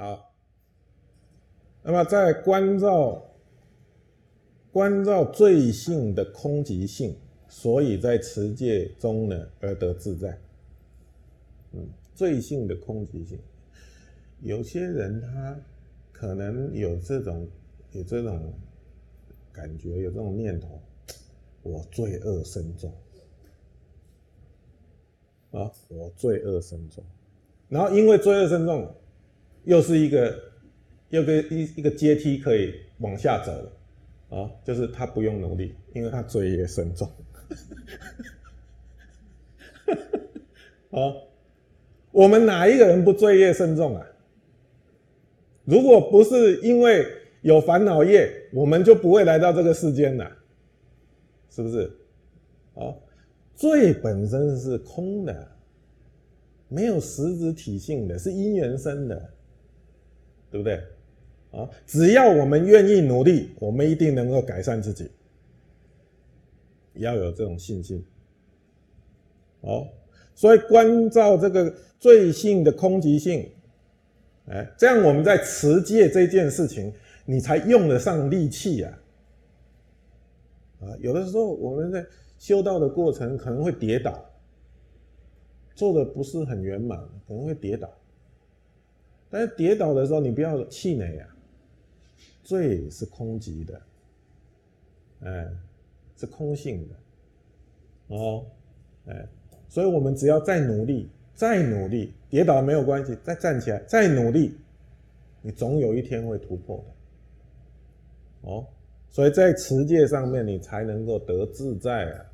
好。那么在关照关照罪性的空寂性，所以在持戒中呢而得自在。嗯，罪性的空寂性，有些人他可能有这种有这种感觉，有这种念头，我罪恶深重。啊，我罪恶深重，然后因为罪恶深重，又是一个又个一一个阶梯可以往下走了啊，就是他不用努力，因为他罪业深重，啊。我们哪一个人不罪业深重啊？如果不是因为有烦恼业，我们就不会来到这个世间了，是不是？啊，罪本身是空的，没有实质体性的，是因缘生的，对不对？啊，只要我们愿意努力，我们一定能够改善自己，要有这种信心。好。所以关照这个罪性的空寂性，哎，这样我们在持戒这件事情，你才用得上力气呀。啊，有的时候我们在修道的过程可能会跌倒，做的不是很圆满，可能会跌倒。但是跌倒的时候，你不要气馁啊。罪是空寂的，哎，是空性的，哦，哎。所以，我们只要再努力，再努力，跌倒没有关系，再站起来，再努力，你总有一天会突破的。哦，所以在持戒上面，你才能够得自在啊。